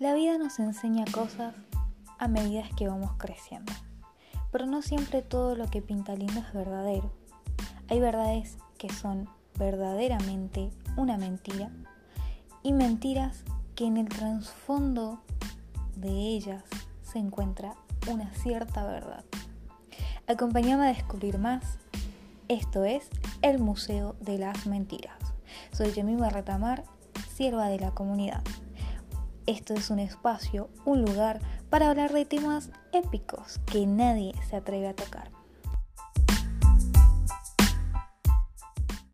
La vida nos enseña cosas a medida que vamos creciendo, pero no siempre todo lo que pinta lindo es verdadero. Hay verdades que son verdaderamente una mentira y mentiras que en el trasfondo de ellas se encuentra una cierta verdad. Acompáñame a descubrir más. Esto es el Museo de las Mentiras. Soy Jemima Retamar, sierva de la comunidad. Esto es un espacio, un lugar para hablar de temas épicos que nadie se atreve a tocar.